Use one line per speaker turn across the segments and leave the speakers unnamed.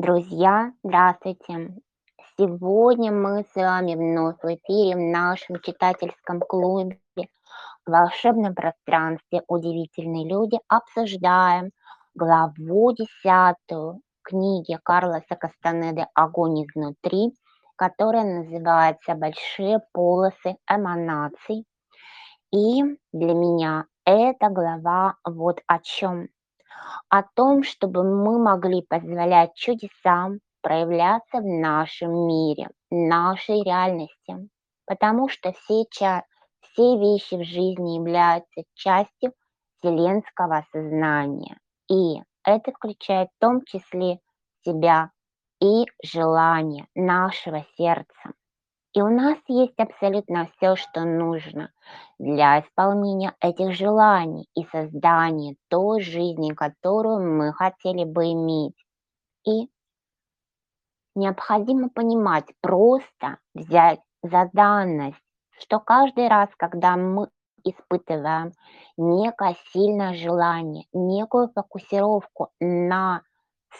Друзья, здравствуйте! Сегодня мы с вами вновь в эфире в нашем читательском клубе в волшебном пространстве «Удивительные люди» обсуждаем главу десятую книги Карлоса Кастанеды «Огонь изнутри», которая называется «Большие полосы эманаций». И для меня эта глава вот о чем о том, чтобы мы могли позволять чудесам проявляться в нашем мире, нашей реальности. Потому что все, все вещи в жизни являются частью вселенского сознания. И это включает в том числе себя и желание нашего сердца. И у нас есть абсолютно все, что нужно для исполнения этих желаний и создания той жизни, которую мы хотели бы иметь. И необходимо понимать, просто взять за данность, что каждый раз, когда мы испытываем некое сильное желание, некую фокусировку на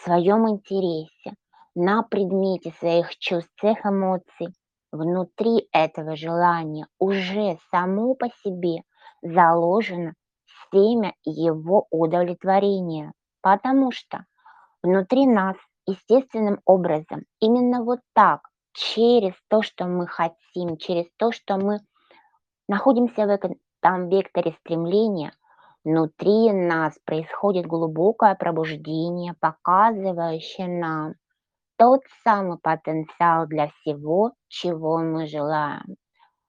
своем интересе, на предмете своих чувств, своих эмоций, внутри этого желания уже само по себе заложено семя его удовлетворения, потому что внутри нас естественным образом именно вот так, через то, что мы хотим, через то, что мы находимся в этом векторе стремления, внутри нас происходит глубокое пробуждение, показывающее нам, тот самый потенциал для всего, чего мы желаем.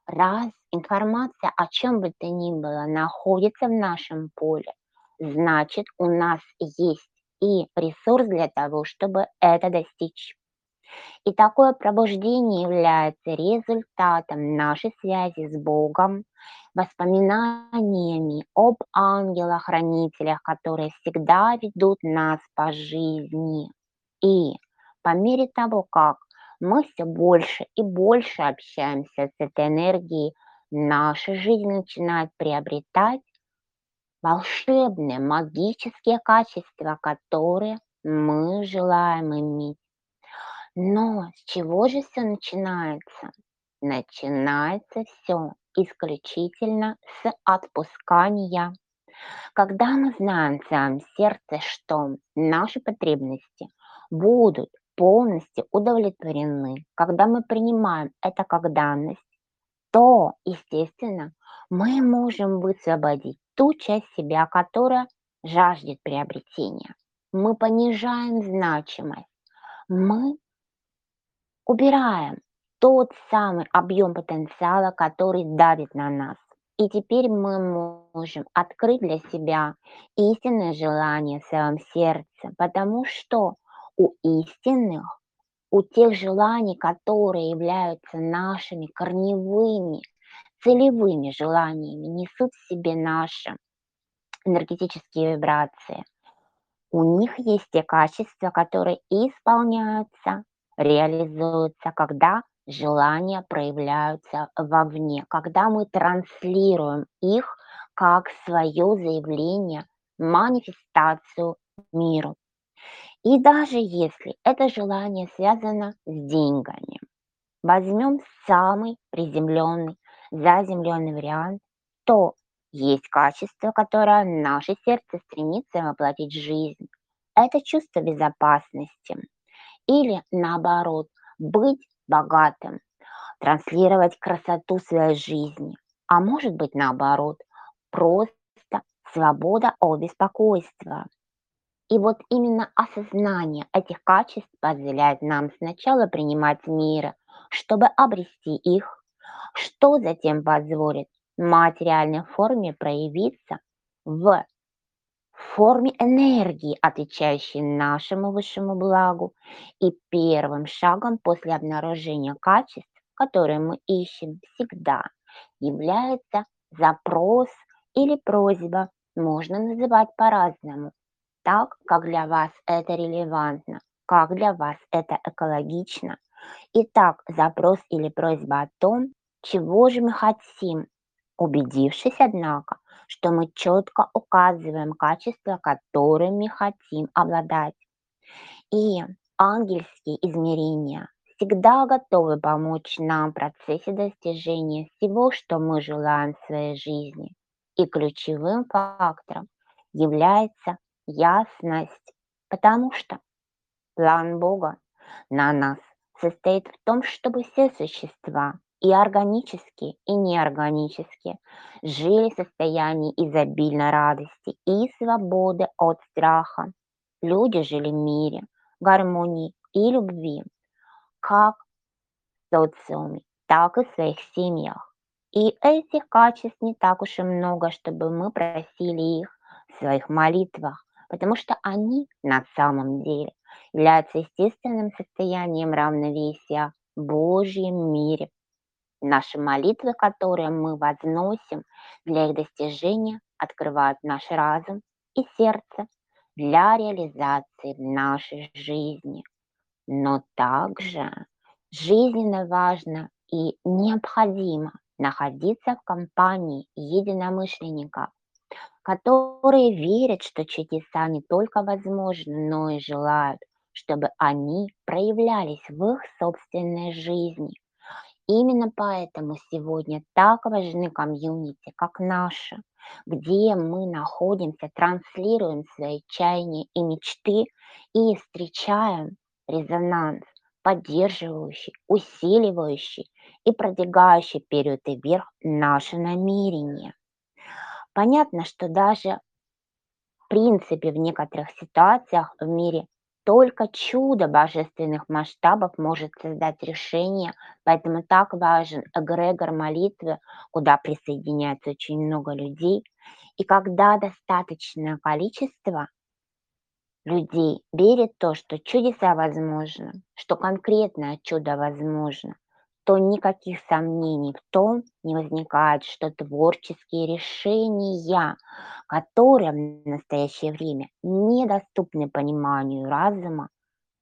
Раз информация о чем бы то ни было находится в нашем поле, значит у нас есть и ресурс для того, чтобы это достичь. И такое пробуждение является результатом нашей связи с Богом, воспоминаниями об ангелах-хранителях, которые всегда ведут нас по жизни. И по мере того, как мы все больше и больше общаемся с этой энергией, наша жизнь начинает приобретать волшебные, магические качества, которые мы желаем иметь. Но с чего же все начинается? Начинается все исключительно с отпускания. Когда мы знаем в своем сердце, что наши потребности будут полностью удовлетворены, когда мы принимаем это как данность, то, естественно, мы можем высвободить ту часть себя, которая жаждет приобретения. Мы понижаем значимость, мы убираем тот самый объем потенциала, который давит на нас. И теперь мы можем открыть для себя истинное желание в своем сердце, потому что у истинных, у тех желаний, которые являются нашими корневыми, целевыми желаниями, несут в себе наши энергетические вибрации. У них есть те качества, которые исполняются, реализуются, когда желания проявляются вовне, когда мы транслируем их как свое заявление, манифестацию миру. И даже если это желание связано с деньгами, возьмем самый приземленный, заземленный вариант, то есть качество, которое наше сердце стремится воплотить в жизнь. Это чувство безопасности. Или наоборот, быть богатым, транслировать красоту своей жизни. А может быть наоборот, просто свобода от беспокойства. И вот именно осознание этих качеств позволяет нам сначала принимать мир, чтобы обрести их, что затем позволит материальной форме проявиться в форме энергии, отвечающей нашему высшему благу. И первым шагом после обнаружения качеств, которые мы ищем всегда, является запрос или просьба, можно называть по-разному так, как для вас это релевантно, как для вас это экологично. Итак, запрос или просьба о том, чего же мы хотим, убедившись, однако, что мы четко указываем качества, которыми хотим обладать. И ангельские измерения всегда готовы помочь нам в процессе достижения всего, что мы желаем в своей жизни. И ключевым фактором является ясность, потому что план Бога на нас состоит в том, чтобы все существа, и органические, и неорганические, жили в состоянии изобильной радости и свободы от страха. Люди жили в мире, гармонии и любви, как в социуме, так и в своих семьях. И этих качеств не так уж и много, чтобы мы просили их в своих молитвах, потому что они на самом деле являются естественным состоянием равновесия в Божьем мире. Наши молитвы, которые мы возносим для их достижения, открывают наш разум и сердце для реализации в нашей жизни. Но также жизненно важно и необходимо находиться в компании единомышленников, которые верят, что чудеса не только возможны, но и желают, чтобы они проявлялись в их собственной жизни. Именно поэтому сегодня так важны комьюнити, как наши, где мы находимся, транслируем свои чаяния и мечты и встречаем резонанс, поддерживающий, усиливающий и продвигающий вперед и вверх наши намерения. Понятно, что даже в принципе в некоторых ситуациях в мире только чудо божественных масштабов может создать решение, поэтому так важен эгрегор молитвы, куда присоединяется очень много людей. И когда достаточное количество людей верит в то, что чудеса возможны, что конкретное чудо возможно, то никаких сомнений в том не возникает, что творческие решения, которые в настоящее время недоступны пониманию разума,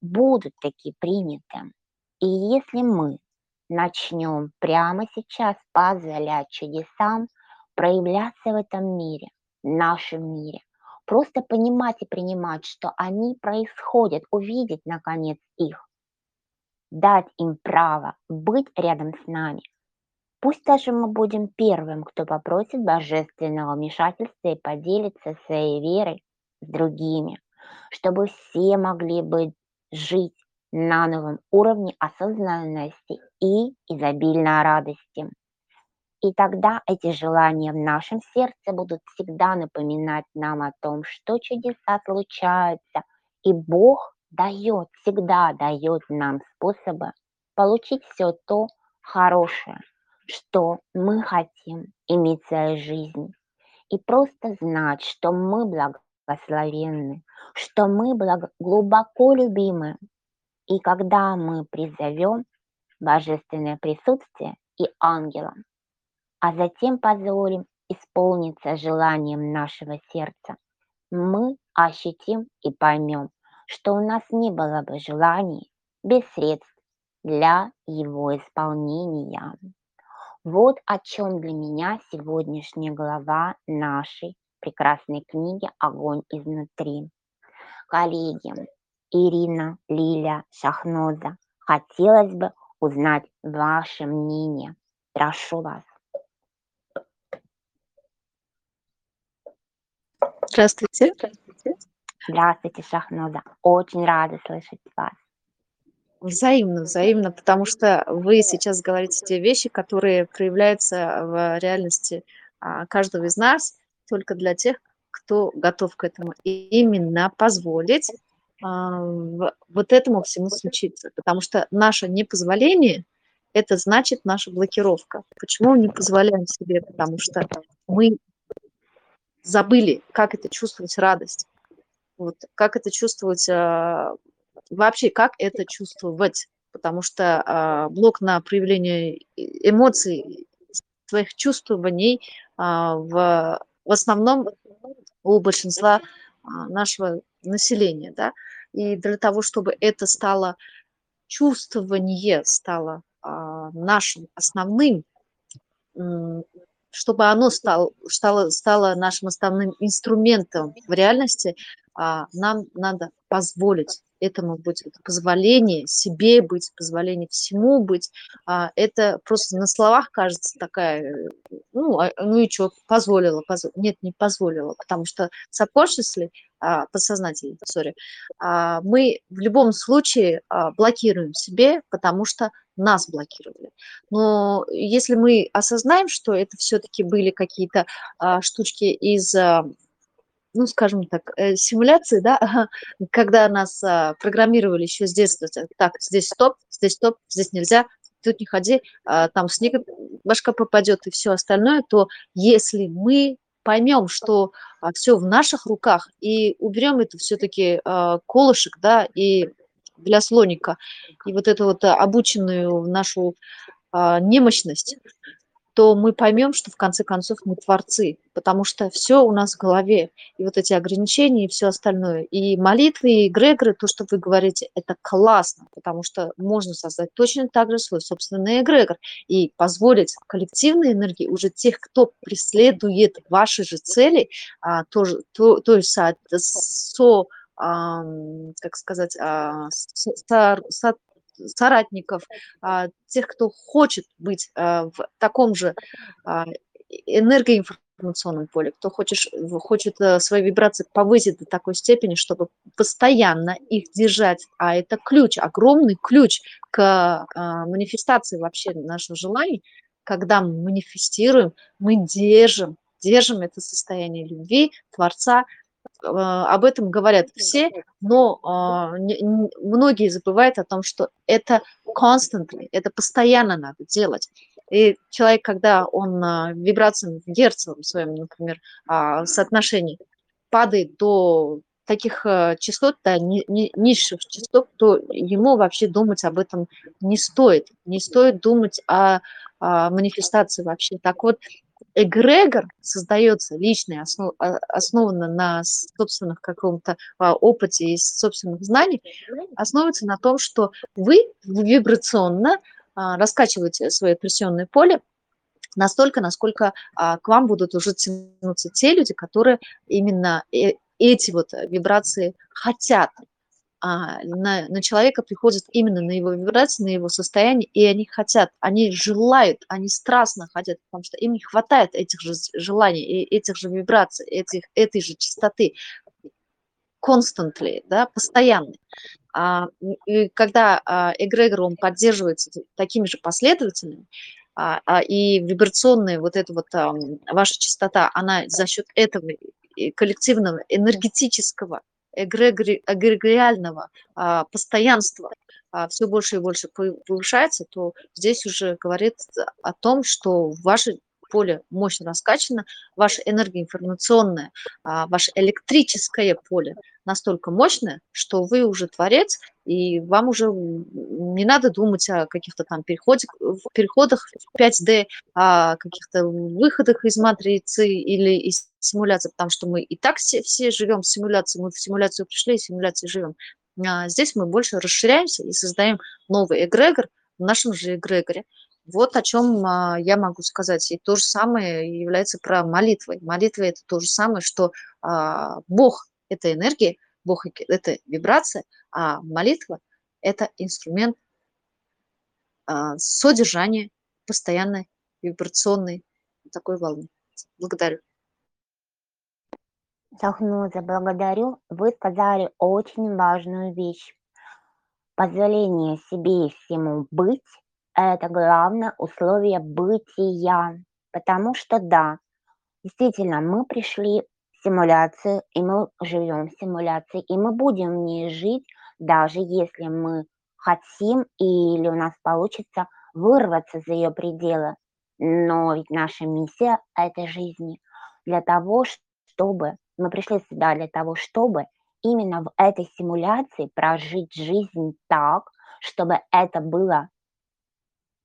будут таки приняты. И если мы начнем прямо сейчас позволять чудесам проявляться в этом мире, нашем мире, просто понимать и принимать, что они происходят, увидеть наконец их, дать им право быть рядом с нами. Пусть даже мы будем первым, кто попросит божественного вмешательства и поделится своей верой с другими, чтобы все могли быть жить на новом уровне осознанности и изобильной радости. И тогда эти желания в нашем сердце будут всегда напоминать нам о том, что чудеса случаются, и Бог дает, всегда дает нам способы получить все то хорошее, что мы хотим иметь в своей жизни. И просто знать, что мы благословенны, что мы благо, глубоко любимы. И когда мы призовем божественное присутствие и ангелам, а затем позволим исполниться желанием нашего сердца, мы ощутим и поймем, что у нас не было бы желаний без средств для его исполнения. Вот о чем для меня сегодняшняя глава нашей прекрасной книги «Огонь изнутри». Коллеги, Ирина, Лиля, Шахноза, хотелось бы узнать ваше мнение. Прошу вас.
Здравствуйте. Здравствуйте.
Здравствуйте, Шахноза. Очень рада слышать вас.
Взаимно, взаимно, потому что вы сейчас говорите те вещи, которые проявляются в реальности а, каждого из нас только для тех, кто готов к этому. И именно позволить а, вот этому всему случиться. Потому что наше непозволение – это значит наша блокировка. Почему мы не позволяем себе? Потому что мы забыли, как это чувствовать радость. Вот, как это чувствовать, а, вообще, как это чувствовать, потому что а, блок на проявление эмоций, своих чувствований а, в, в основном у большинства нашего населения, да, и для того, чтобы это стало, чувствование стало нашим основным, чтобы оно стало, стало, стало нашим основным инструментом в реальности, нам надо позволить этому быть, это позволение себе быть, позволение всему быть. А, это просто на словах кажется такая, ну, а, ну и что, позволила, позв... нет, не позволила, потому что subconsciously, а, подсознательно, сори, а, мы в любом случае а, блокируем себе, потому что нас блокировали. Но если мы осознаем, что это все-таки были какие-то а, штучки из а, ну, скажем так, э, симуляции, да, когда нас а, программировали еще с детства, так, здесь стоп, здесь стоп, здесь нельзя, тут не ходи, а, там снег башка попадет и все остальное, то если мы поймем, что а, все в наших руках и уберем это все-таки колышек, да, и для слоника, и вот эту вот обученную нашу немощность, то мы поймем, что в конце концов мы творцы, потому что все у нас в голове, и вот эти ограничения, и все остальное. И молитвы, и эгрегоры, то, что вы говорите, это классно, потому что можно создать точно так же свой собственный эгрегор и позволить коллективной энергии уже тех, кто преследует ваши же цели, а, тоже, то, то есть со, со как сказать, а, со, со, соратников, а, тех, кто хочет быть а, в таком же а, энергоинформационном поле, кто хочет, хочет э, свои вибрации повысить до такой степени, чтобы постоянно их держать. А это ключ, огромный ключ к манифестации вообще наших желаний. Когда мы манифестируем, мы держим, держим это состояние любви, Творца, об этом говорят все, но а, многие забывают о том, что это constantly, это постоянно надо делать. И человек, когда он а, вибрациям в герцовом своем, например, соотношении падает до таких частот, да, ни, ни, низших частот, то ему вообще думать об этом не стоит. Не стоит думать о, о манифестации вообще. Так вот, эгрегор создается личный, основ, а, основанно на собственных каком-то а, опыте и собственных знаниях, основывается на том, что вы вибрационно а, раскачиваете свое прессионное поле настолько, насколько к вам будут уже тянуться те люди, которые именно э, эти вот вибрации хотят а, на, на человека приходят именно на его вибрации, на его состояние, и они хотят, они желают, они страстно хотят, потому что им не хватает этих же желаний, этих же вибраций, этих, этой же частоты, constantly, да, постоянно. А, и когда а, эгрегор, он поддерживается такими же последователями, а, а, и вибрационная вот эта вот а, ваша частота, она за счет этого коллективного энергетического эгрегориального а, постоянства а, все больше и больше повышается, то здесь уже говорит о том, что ваше поле мощно раскачано, ваше энергоинформационное, а, ваше электрическое поле настолько мощное, что вы уже творец, и вам уже не надо думать о каких-то там переходах, переходах в 5D, о каких-то выходах из матрицы или из симуляции, потому что мы и так все, все живем в симуляции, мы в симуляцию пришли, и в симуляции живем. А здесь мы больше расширяемся и создаем новый эгрегор в нашем же эгрегоре. Вот о чем а, я могу сказать. И то же самое является про молитвой. Молитва – это то же самое, что а, Бог это энергия, Бог – это вибрация, а молитва – это инструмент а, содержания постоянной вибрационной такой волны. Благодарю.
Сахнуза, благодарю. Вы сказали очень важную вещь. Позволение себе и всему быть – это главное условие бытия. Потому что, да, действительно, мы пришли симуляции, и мы живем в симуляции, и мы будем в ней жить, даже если мы хотим или у нас получится вырваться за ее пределы. Но ведь наша миссия этой жизни для того, чтобы мы пришли сюда для того, чтобы именно в этой симуляции прожить жизнь так, чтобы это было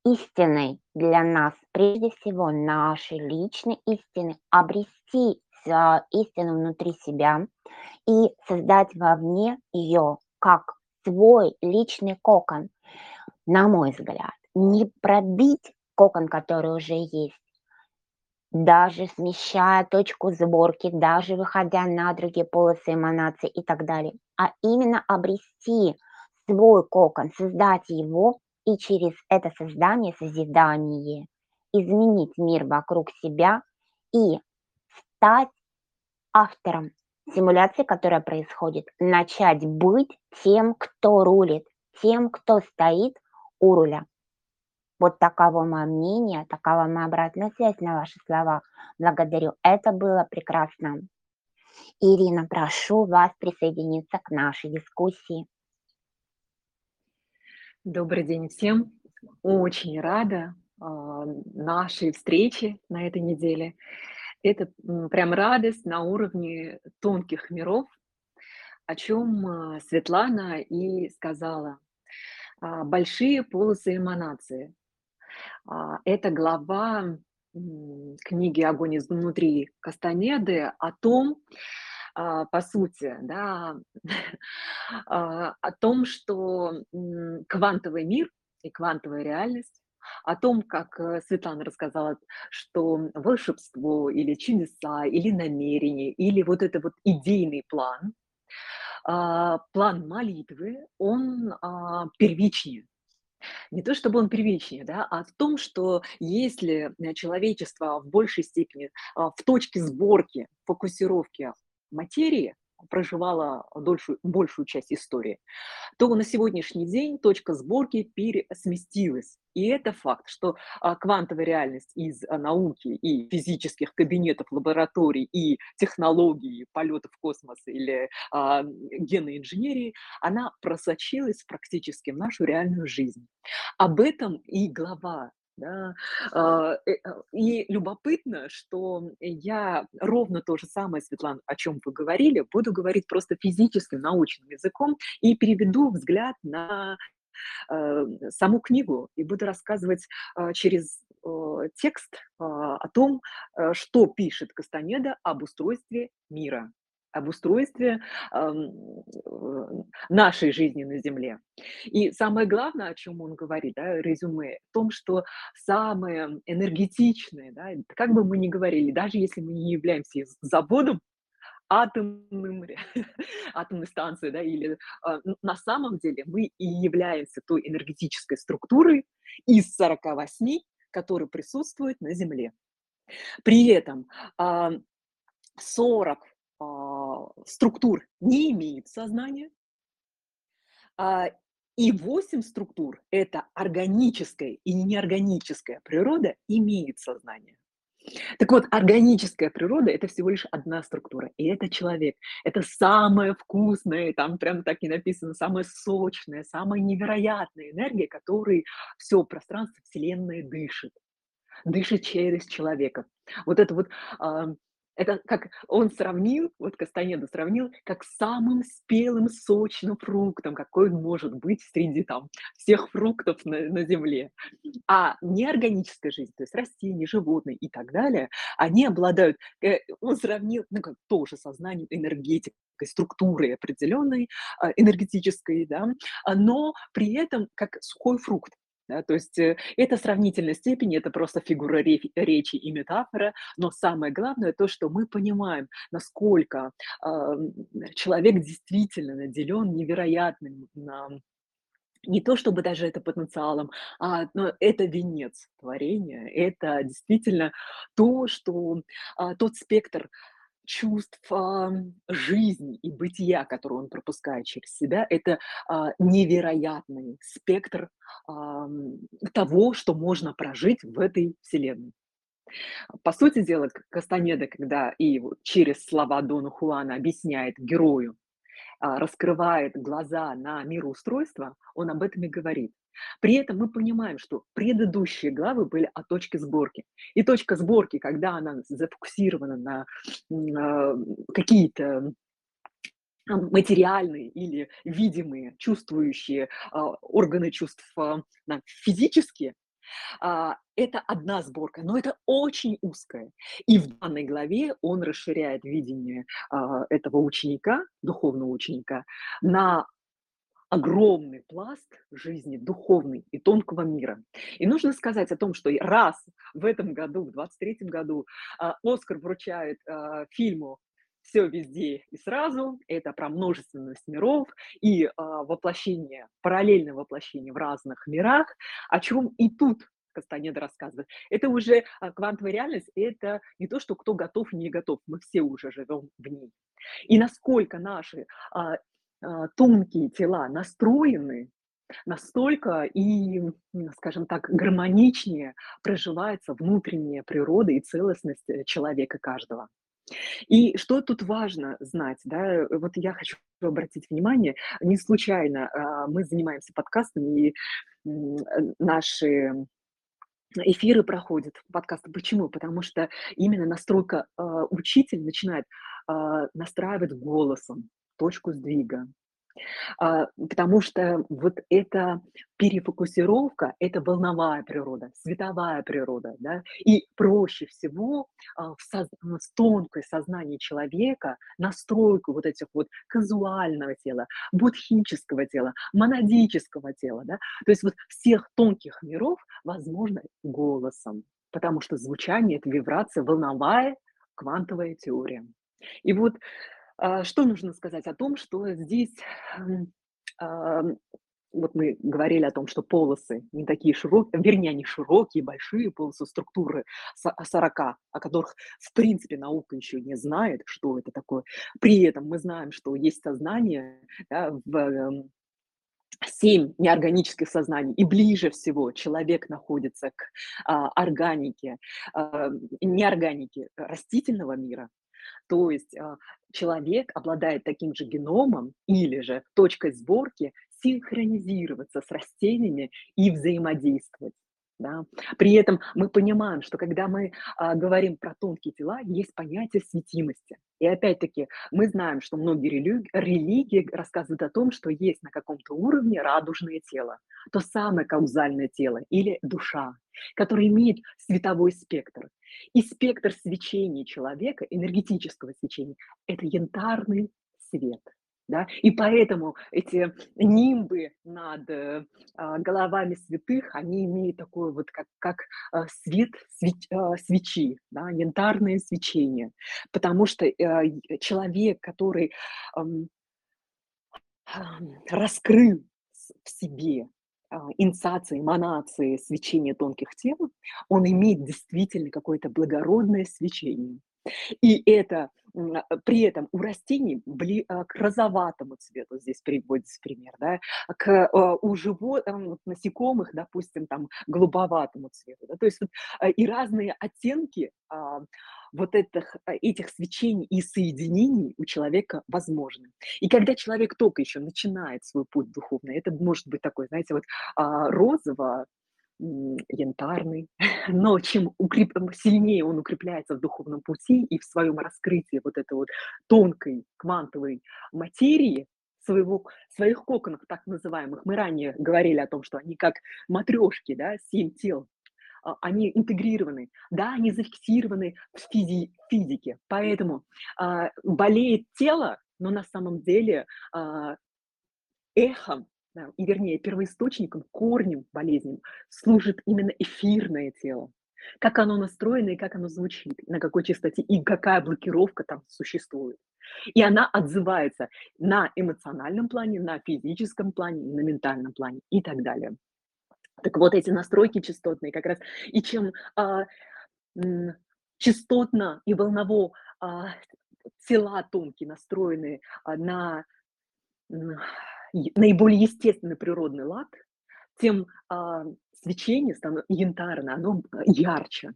истиной для нас, прежде всего нашей личной истины, обрести истину внутри себя и создать вовне ее как свой личный кокон, на мой взгляд. Не пробить кокон, который уже есть, даже смещая точку сборки, даже выходя на другие полосы эманации и так далее, а именно обрести свой кокон, создать его и через это создание, созидание, изменить мир вокруг себя и стать автором симуляции, которая происходит, начать быть тем, кто рулит, тем, кто стоит у руля. Вот таково мое мнение, такова моя обратная связь на ваши слова. Благодарю, это было прекрасно. Ирина, прошу вас присоединиться к нашей дискуссии.
Добрый день всем. Очень рада э, нашей встрече на этой неделе. Это прям радость на уровне тонких миров, о чем а, Светлана и сказала. А, большие полосы эманации. А, это глава книги «Огонь изнутри» Кастанеды о том, по сути, да, о том, что квантовый мир и квантовая реальность о том, как э, Светлана рассказала, что волшебство или чудеса, или намерение, или вот это вот идейный план, а, план молитвы, он а, первичнее. Не то чтобы он первичнее, да, а в том, что если э, человечество в большей степени а, в точке сборки, фокусировки материи, проживала дольшую, большую часть истории, то на сегодняшний день точка сборки пересместилась. И это факт, что а, квантовая реальность из а, науки и физических кабинетов, лабораторий и технологий полета в космос или а, генной инженерии, она просочилась практически в нашу реальную жизнь. Об этом и глава да. А, э, а, и любопытно, что я ровно то же самое, Светлана, о чем вы говорили, буду говорить просто физическим, научным языком и переведу взгляд на э, саму книгу и буду рассказывать а, через текст о том, э, что пишет Кастанеда об устройстве мира об устройстве э, нашей жизни на Земле. И самое главное, о чем он говорит, да, резюме, в том, что самое энергетичное, да, как бы мы ни говорили, даже если мы не являемся заводом, атомным, атомной станцией, да, или э, на самом деле мы и являемся той энергетической структурой из 48, которые присутствуют на Земле. При этом э, 40 а, структур не имеет сознания, а, и 8 структур, это органическая и неорганическая природа, имеет сознание. Так вот, органическая природа– это всего лишь одна структура, и это человек. Это самая вкусная, там прям так и написано, самая сочная, самая невероятная энергия, которой все пространство Вселенной дышит. Дышит через человека. Вот это вот это как он сравнил, вот Кастанеда сравнил, как самым спелым, сочным фруктом, какой он может быть среди там всех фруктов на, на земле. А неорганическая жизнь, то есть растения, животные и так далее, они обладают, э, он сравнил, ну, как тоже сознанием, энергетикой, структурой определенной, а, энергетической, да, но при этом как сухой фрукт. Да, то есть э, это сравнительной степени, это просто фигура речи и метафора, но самое главное то, что мы понимаем, насколько э, человек действительно наделен невероятным э, не то чтобы даже это потенциалом, а но это венец творения, это действительно то, что а, тот спектр чувств, а, жизни и бытия, который он пропускает через себя, это а, невероятный спектр а, того, что можно прожить в этой вселенной. По сути дела, Кастанеда, когда и через слова Дона Хуана объясняет герою, раскрывает глаза на мироустройство, он об этом и говорит. При этом мы понимаем, что предыдущие главы были о точке сборки. И точка сборки, когда она зафокусирована на э, какие-то материальные или видимые, чувствующие э, органы чувств э, физические, а, это одна сборка, но это очень узкая. И в данной главе он расширяет видение а, этого ученика, духовного ученика, на огромный пласт жизни духовный и тонкого мира. И нужно сказать о том, что раз в этом году, в 23 году, а, Оскар вручает а, фильму все везде и сразу, это про множественность миров и а, воплощение, параллельное воплощение в разных мирах, о чем и тут Кастанеда рассказывает. Это уже квантовая реальность, это не то, что кто готов, не готов, мы все уже живем в ней. И насколько наши а, тонкие тела настроены, настолько и, скажем так, гармоничнее проживается внутренняя природа и целостность э, человека каждого. И что тут важно знать, да, вот я хочу обратить внимание, не случайно а, мы занимаемся подкастами, и наши эфиры проходят, подкасты. Почему? Потому что именно настройка, а, учитель начинает настраивать голосом, точку сдвига. А, потому что вот эта перефокусировка– это волновая природа, световая природа, да, и проще всего а, в, соз... в тонкое сознание человека настройку вот этих вот казуального тела, будхического тела, монадического тела, да, то есть вот всех тонких миров возможно голосом, потому что звучание– это вибрация, волновая квантовая теория. И вот что нужно сказать о том, что здесь, вот мы говорили о том, что полосы не такие широкие, вернее, они широкие, большие полосы структуры 40, о которых, в принципе, наука еще не знает, что это такое. При этом мы знаем, что есть сознание да, в эм, семь неорганических сознаний, и ближе всего человек находится к а, органике, а, неорганике растительного мира, то есть а, человек обладает таким же геномом или же точкой сборки синхронизироваться с растениями и взаимодействовать. Да? При этом мы понимаем, что когда мы а, говорим про тонкие тела, есть понятие светимости. И опять-таки мы знаем, что многие религии, религии рассказывают о том, что есть на каком-то уровне радужное тело, то самое каузальное тело или душа, которое имеет световой спектр. И спектр свечения человека, энергетического свечения, это янтарный свет. Да? И поэтому эти нимбы над э, а, головами святых, они имеют такое вот как, как э, свет свеч, э, свечи, да? янтарное свечение. Потому что э, человек, который раскрыл в себе инициации, эманации свечения тонких тел, он имеет действительно какое-то благородное свечение. И это а, при этом у растений бли, а, к розоватому цвету, здесь приводится пример, да, к, у животных, насекомых, допустим, там, голубоватому цвету. Да, то есть вот, и разные оттенки вот этих, этих свечений и соединений у человека возможны. И когда человек только еще начинает свой путь духовный, это может быть такой, знаете, вот розово янтарный, но чем укреп... сильнее он укрепляется в духовном пути и в своем раскрытии вот этой вот тонкой квантовой материи, своего, своих коконов так называемых, мы ранее говорили о том, что они как матрешки, да, семь тел, а, они интегрированы, да, они зафиксированы в физи физике, поэтому а, болеет тело, но на самом деле а, эхом и вернее первоисточником, корнем болезни служит именно эфирное тело. Как оно настроено и как оно звучит, на какой частоте и какая блокировка там существует. И она отзывается на эмоциональном плане, на физическом плане, на ментальном плане и так далее. Так вот, эти настройки частотные как раз, и чем а, частотно и волново а, тела тонкие настроены а, на наиболее естественный природный лад, тем а, свечение становится янтарное, оно ярче.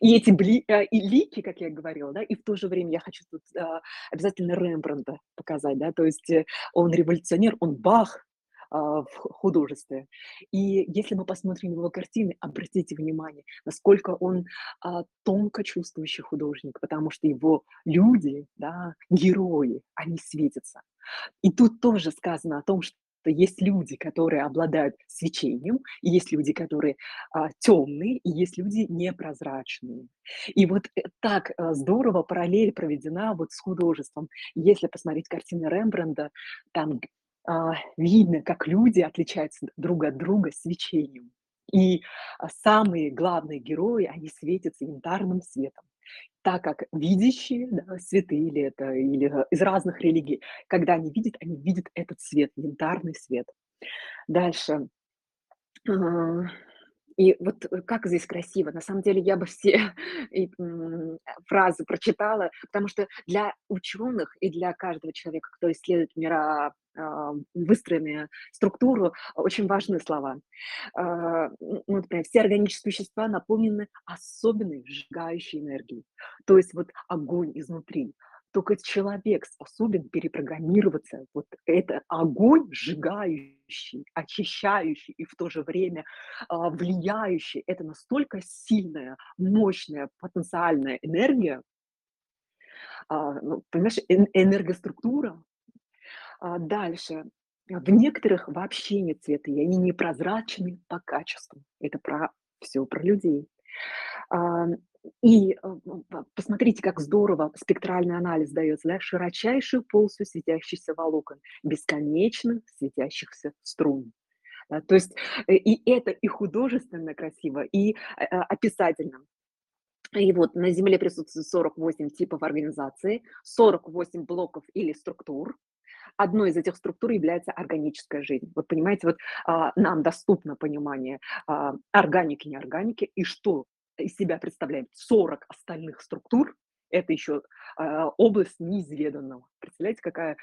И эти бли, а, и лики, как я говорила, да, и в то же время я хочу тут а, обязательно Рембрандта показать, да, то есть э, он революционер, он Бах а, в художестве. И если мы посмотрим его картины, обратите внимание, насколько он а, тонко чувствующий художник, потому что его люди, да, герои, они светятся. И тут тоже сказано о том, что есть люди, которые обладают свечением, и есть люди, которые а, темные, и есть люди непрозрачные. И вот э, так а, здорово параллель проведена вот с художеством. Если посмотреть картины Рембранда, там а, видно, как люди отличаются друг от друга свечением. И а, самые главные герои, они светятся янтарным светом. Так как видящие, да, святые или это, или э, из разных религий, когда они видят, они видят этот свет, янтарный свет. Дальше. А, и вот э, как здесь красиво. На самом деле я бы все фразы прочитала, потому что для ученых и для каждого человека, кто исследует мира а, выстроенные структуру, очень важны слова. А, ну, например, все органические вещества наполнены особенной сжигающей энергией. То есть вот огонь изнутри. Только человек способен перепрограммироваться. Вот это огонь сжигающий, очищающий и в то же время а, влияющий. Это настолько сильная, мощная, потенциальная энергия, ну, понимаешь, энергоструктура, а, дальше. В некоторых вообще нет цвета, и они непрозрачны по качеству. Это про все про людей. И а, посмотрите, как здорово спектральный анализ дается, да? широчайшую полосу светящихся волокон, бесконечно светящихся струн. Да? То есть э, и это и художественно красиво, и э, описательно. И вот на Земле присутствует 48 типов организации, 48 блоков или структур, одной из этих структур является органическая жизнь. Вот понимаете, вот а, нам доступно понимание а, органики, неорганики, и что из себя представляет 40 остальных структур, это еще а, область неизведанного. Представляете, какая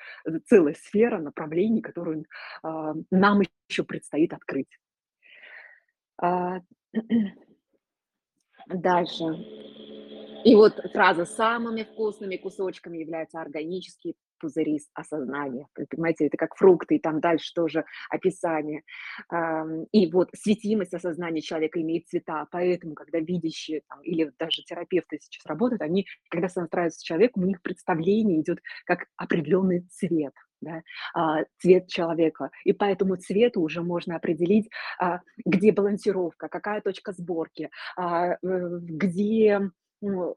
целая сфера направлений, которую а, нам еще предстоит открыть. А, дальше. И вот фраза «самыми вкусными кусочками являются органические пузыри осознания. Понимаете, это как фрукты, и там дальше тоже описание. И вот светимость осознания человека имеет цвета, поэтому, когда видящие там, или даже терапевты сейчас работают, они, когда настраиваются с человеком, у них представление идет как определенный цвет. Да, а, цвет человека. И по этому цвету уже можно определить, а, где балансировка, какая точка сборки, а, э, где ну,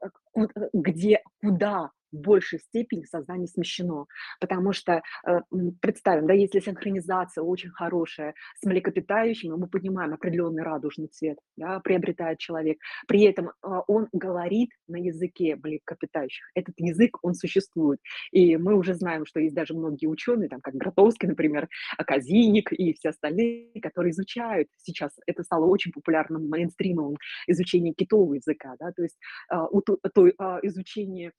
где, куда в большей степени сознание смещено. Потому что, э, представим, да, если синхронизация очень хорошая с млекопитающими, мы понимаем определенный радужный цвет, да, приобретает человек. При этом а, он говорит на языке млекопитающих. Этот язык, он существует. И мы уже знаем, что есть даже многие ученые, там, как Гротовский, например, Казиник и все остальные, которые изучают сейчас. Это стало очень популярным мейнстримовым изучение китового языка, да, то есть а, той, а, изучение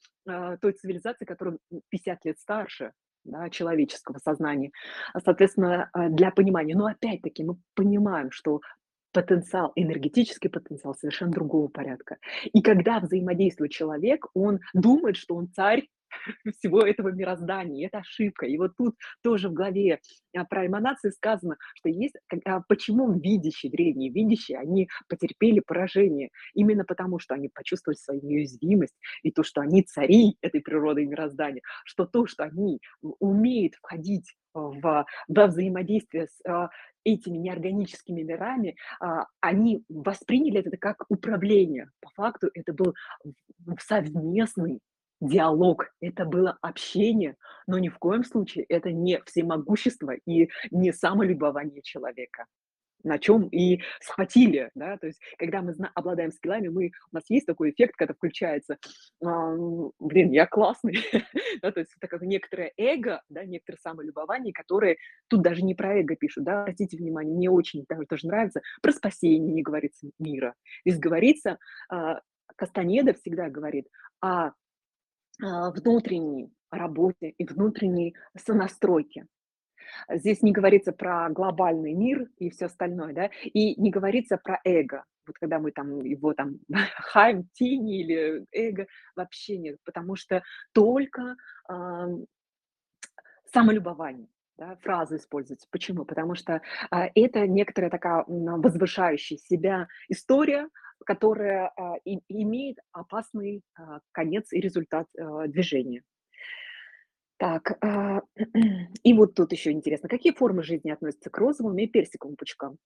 той цивилизации, которая 50 лет старше да, человеческого сознания. А, соответственно, а, для понимания. Но опять-таки мы понимаем, что потенциал, энергетический потенциал совершенно другого порядка. И когда взаимодействует человек, он думает, что он царь всего этого мироздания. Это ошибка. И вот тут тоже в главе а, про эманации сказано, что есть, а, почему видящие, древние видящие, они потерпели поражение. Именно потому, что они почувствовали свою неуязвимость и то, что они цари этой природы и мироздания, что то, что они умеют входить в, во взаимодействие с а, этими неорганическими мирами, они восприняли это как управление. По факту это был совместный диалог, это было общение, но ни в коем случае это не всемогущество и не самолюбование человека на чем и схватили, да, то есть когда мы обладаем скиллами, мы, у нас есть такой эффект, когда включается, а, блин, я классный, да, то есть это как некоторое эго, да, некоторые самолюбование, которые тут даже не про эго пишут, да, обратите внимание, мне очень даже тоже нравится, про спасение не говорится мира, здесь говорится, а, Кастанеда всегда говорит о а, внутренней работе и внутренней сонастройке. Здесь не говорится про глобальный мир и все остальное, да, и не говорится про эго. Вот когда мы там его там хаем, тени или эго, вообще нет, потому что только э, самолюбование. Да, фразы используются. Почему? Потому что э, это некоторая такая возвышающая себя история, которая а, имеет опасный а, конец и результат а, движения. Так, и вот тут еще интересно, какие формы жизни относятся к розовым и персиковым пучкам?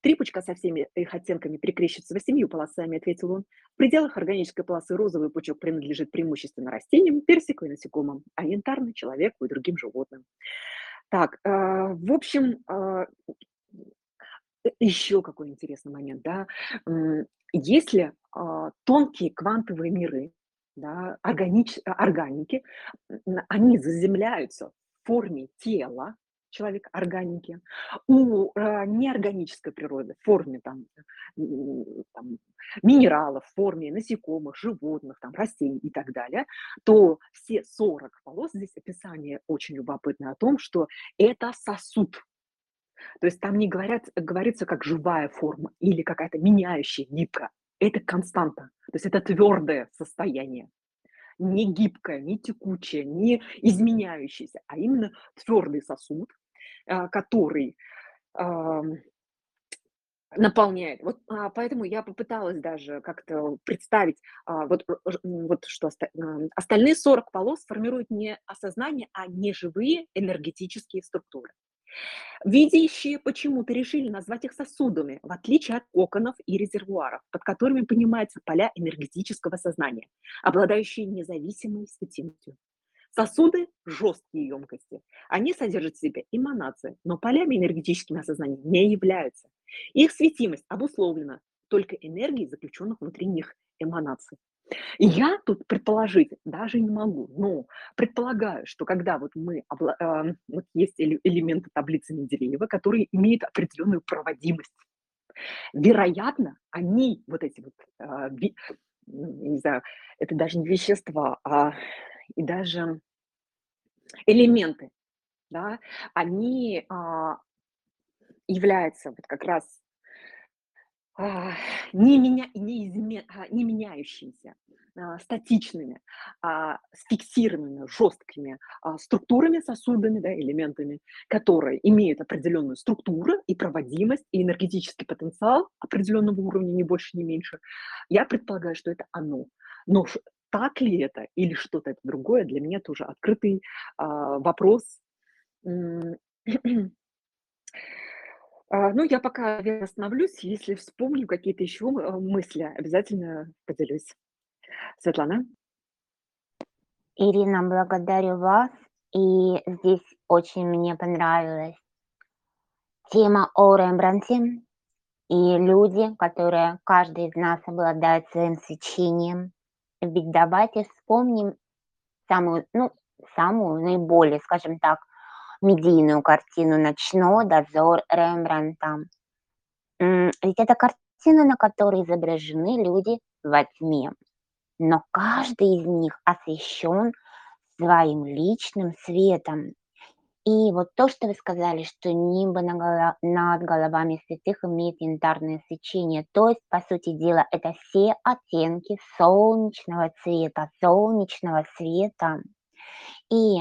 Три пучка со всеми их оттенками перекрещиваются восемью полосами, ответил он. В пределах органической полосы розовый пучок принадлежит преимущественно растениям, персиковый насекомым, а янтарный – человеку и другим животным. Так, в общем, э, еще какой интересный момент, да. М, если, а, тонкие квантовые миры, да, органич органики, н они заземляются в форме тела человека, органики, у, а, неорганической природы в форме там, там минералов, в форме насекомых, животных, там растений и так далее, то все 40 полос, здесь описание очень любопытное о том, что это сосуд. То есть там не говорят говорится как живая форма или какая-то меняющая, гибкая. Это константа. То есть это твёрдое состояние. Не гибкое, не текучее, не изменяющееся, а именно твёрдый сосуд, а, который, наполняет. Вот, а, поэтому я попыталась даже как-то представить, а, вот, ж вот что оста остальные 40 полос формируют не осознание, а неживые энергетические структуры. Видящие почему-то решили назвать их сосудами, в отличие от коконов и резервуаров, под которыми понимаются поля энергетического сознания, обладающие независимой светимостью. Сосуды– жесткие емкости. Они содержат в себе эманации, но полями энергетическими осознания не являются. Их светимость обусловлена только энергией, заключенных внутри них эманаций. И я тут предположить даже не могу, но предполагаю, что когда вот мы, ам, вот есть эле- элементы таблицы Менделеева, которые имеют определенную проводимость, вероятно, они, вот эти вот, я не знаю, это даже не вещества, а и даже элементы, да, они а, являются вот как раз не меня не изме а, не меняющимися, а, статичными, а, с фиксированными, жесткими, а, структурами, сосудами, да, элементами, которые имеют определенную структуру и проводимость, и энергетический потенциал определенного уровня, ни больше, ни меньше. Я предполагаю, что это оно. Но так ли это или что-то это другое, для меня тоже открытый, а, вопрос. А, ну, я пока остановлюсь. Если вспомню какие-то еще э, мысли, обязательно поделюсь. Светлана?
Ирина, благодарю вас. И здесь очень мне понравилась тема о Рембрандте и люди, которые, каждый из нас обладает своим свечением. Ведь давайте вспомним самую, ну, самую наиболее, скажем так, медийную картину «Ночной дозор» Рембрандта. М, Ведь это картина, на которой изображены люди во тьме, но каждый из них освещен своим личным светом. И вот то, что вы сказали, что голо- над головами святых имеет янтарное свечение, то есть, по сути дела, это все оттенки солнечного цвета, солнечного света. И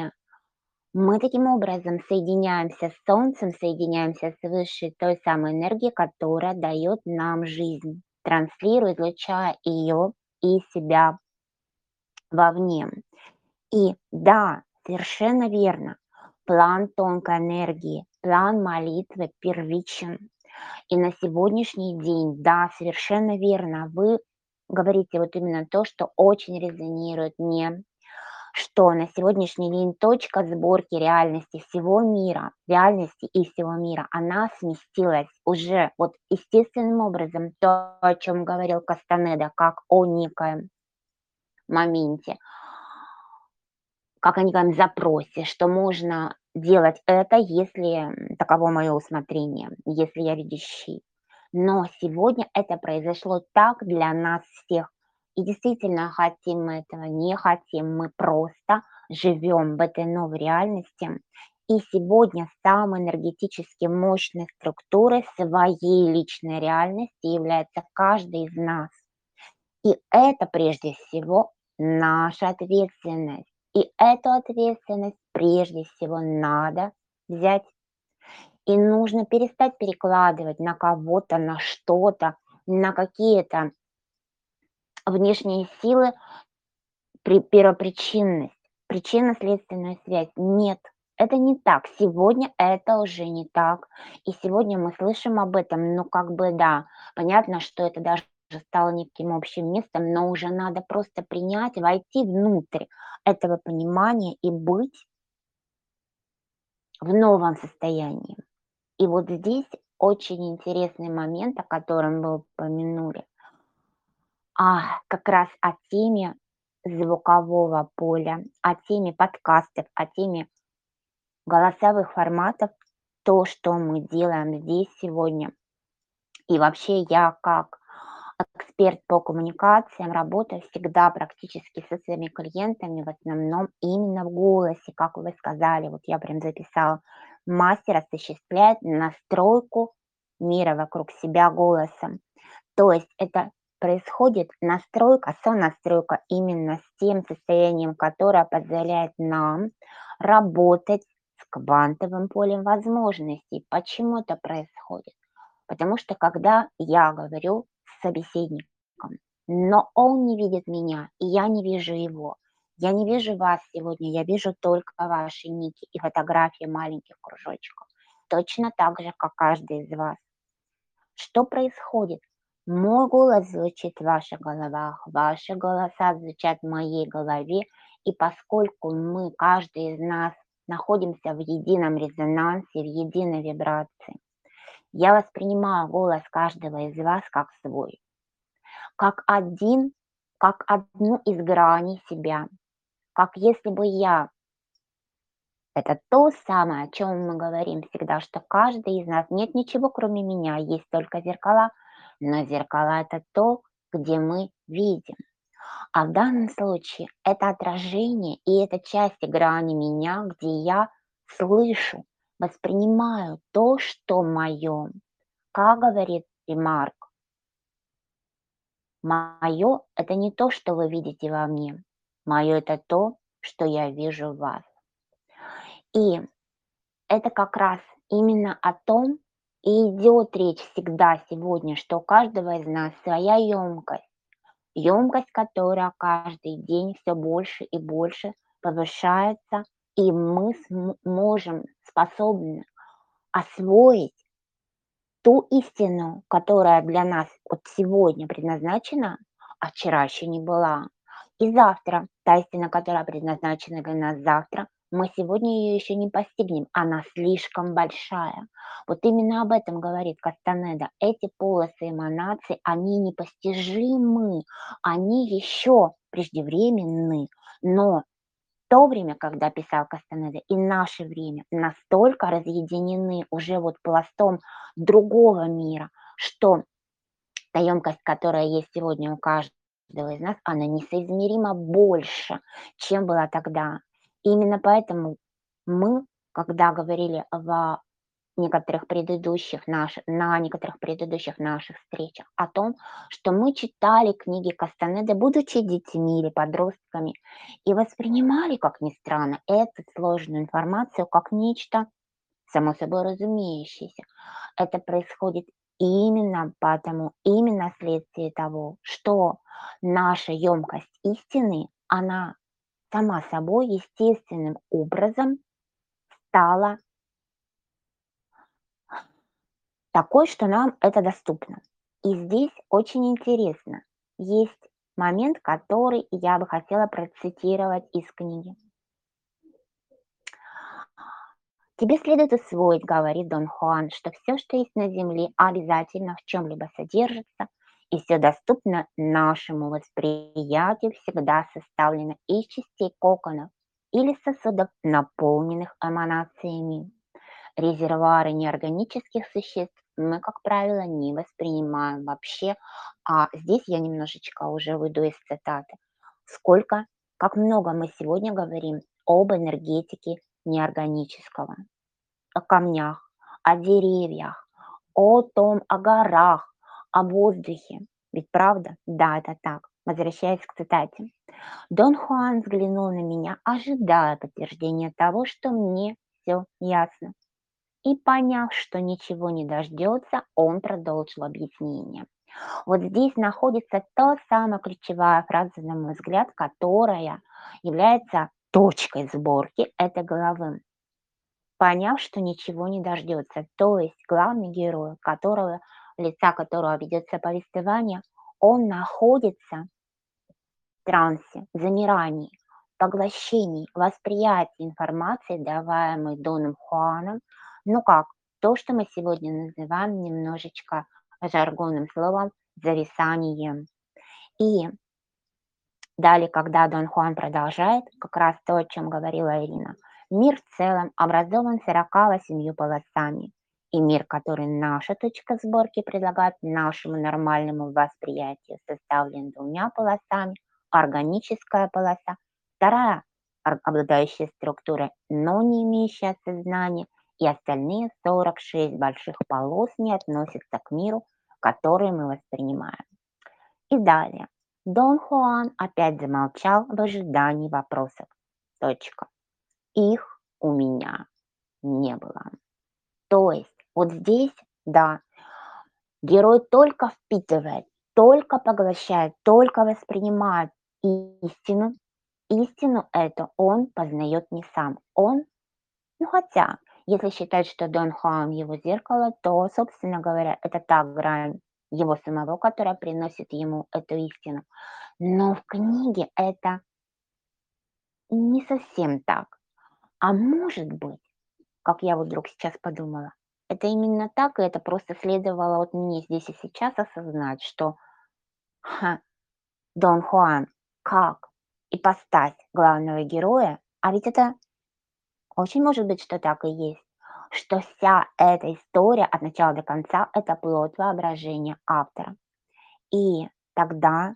мы таким образом соединяемся с Солнцем, соединяемся с высшей той самой энергией, которая дает нам жизнь, транслируя, излучая ее и себя вовне. И да, совершенно верно, план тонкой энергии, план молитвы первичен. И на сегодняшний день, да, совершенно верно, вы говорите вот именно то, что очень резонирует мне, что на сегодняшний день точка сборки реальности всего мира, реальности и всего мира, она сместилась уже вот естественным образом, то, о чем говорил Кастанеда, как о некоем моменте, как о некоем запросе, что можно делать это, если таково мое усмотрение, если я видящий. Но сегодня это произошло так для нас всех. И действительно, хотим мы этого, не хотим, мы просто живем в этой новой реальности. И сегодня самой энергетически мощной структурой своей личной реальности является каждый из нас. И это прежде всего наша ответственность. И эту ответственность прежде всего надо взять. И нужно перестать перекладывать на кого-то, на что-то, на какие-то внешние силы при первопричинность, причинно-следственная связь. Нет, это не так. Сегодня это уже не так. И сегодня мы слышим об этом, ну как бы да, понятно, что это даже стало неким общим местом, но уже надо просто принять, войти внутрь этого понимания и быть в новом состоянии. И вот здесь очень интересный момент, о котором вы упомянули, а, как раз о теме звукового поля, о теме подкастов, о теме голосовых форматов, то, что мы делаем здесь сегодня. И вообще я как эксперт по коммуникациям работаю всегда практически со своими клиентами, в основном именно в голосе, как вы сказали, вот я прям записала, мастер осуществляет настройку мира вокруг себя голосом. То есть это происходит настройка, сонастройка именно с тем состоянием, которое позволяет нам работать с квантовым полем возможностей. Почему это происходит? Потому что когда я говорю с собеседником, но он не видит меня, и я не вижу его, я не вижу вас сегодня, я вижу только ваши ники и фотографии маленьких кружочков, точно так же, как каждый из вас. Что происходит? Мой голос звучит в ваших головах, ваши голоса звучат в моей голове, и поскольку мы, каждый из нас, находимся в едином резонансе, в единой вибрации, я воспринимаю голос каждого из вас как свой, как один, как одну из граней себя, как если бы я это то самое, о чем мы говорим всегда, что каждый из нас нет ничего, кроме меня, есть только зеркала – но зеркала – это то, где мы видим. А в данном случае это отражение и это часть грани меня, где я слышу, воспринимаю то, что мое. Как говорит Ремарк, мое – это не то, что вы видите во мне. Мое – это то, что я вижу в вас. И это как раз именно о том, и идет речь всегда сегодня, что у каждого из нас своя емкость, емкость, которая каждый день все больше и больше повышается, и мы можем, способны освоить ту истину, которая для нас вот сегодня предназначена, а вчера еще не была. И завтра, та истина, которая предназначена для нас завтра, мы сегодня ее еще не постигнем, она слишком большая. Вот именно об этом говорит Кастанеда. Эти полосы эманаций, они непостижимы, они еще преждевременны, но то время, когда писал Кастанеда, и наше время настолько разъединены уже вот пластом другого мира, что та емкость, которая есть сегодня у каждого из нас, она несоизмеримо больше, чем была тогда. Именно поэтому мы, когда говорили в некоторых предыдущих наших, на некоторых предыдущих наших встречах о том, что мы читали книги Кастанеды, будучи детьми или подростками, и воспринимали, как ни странно, эту сложную информацию как нечто само собой разумеющееся. Это происходит именно потому, именно вследствие того, что наша емкость истины, она сама собой естественным образом стала такой, что нам это доступно. И здесь очень интересно. Есть момент, который я бы хотела процитировать из книги. Тебе следует усвоить, говорит Дон Хуан, что все, что есть на земле, обязательно в чем-либо содержится, и все доступно нашему восприятию всегда составлено из частей коконов или сосудов, наполненных эманациями. Резервуары неорганических существ мы, как правило, не воспринимаем вообще. А здесь я немножечко уже выйду из цитаты. Сколько, как много мы сегодня говорим об энергетике неорганического, о камнях, о деревьях, о том, о горах, о воздухе. Ведь правда? Да, это так. Возвращаясь к цитате. Дон Хуан взглянул на меня, ожидая подтверждения того, что мне все ясно. И поняв, что ничего не дождется, он продолжил объяснение. Вот здесь находится та самая ключевая фраза, на мой взгляд, которая является точкой сборки этой главы. Поняв, что ничего не дождется, то есть главный герой, которого лица которого ведется повествование, он находится в трансе, замирании. поглощении, восприятии информации, даваемой Доном Хуаном, ну как, то, что мы сегодня называем немножечко жаргонным словом зависанием. И далее, когда Дон Хуан продолжает, как раз то, о чем говорила Ирина, мир в целом образован 48 полосами, и мир, который наша точка сборки предлагает нашему нормальному восприятию, составлен двумя полосами, органическая полоса, вторая, обладающая структурой, но не имеющая сознания, и остальные 46 больших полос не относятся к миру, который мы воспринимаем. И далее. Дон Хуан опять замолчал в ожидании вопросов. Точка. Их у меня не было. То есть вот здесь, да, герой только впитывает, только поглощает, только воспринимает истину. Истину эту он познает не сам. Он, ну хотя, если считать, что Дон Хуан его зеркало, то, собственно говоря, это та грань его самого, которая приносит ему эту истину. Но в книге это не совсем так. А может быть, как я вот вдруг сейчас подумала, это именно так, и это просто следовало от мне здесь и сейчас осознать, что ха, Дон Хуан как и ипостась главного героя, а ведь это очень может быть, что так и есть, что вся эта история от начала до конца– это плод воображения автора. И тогда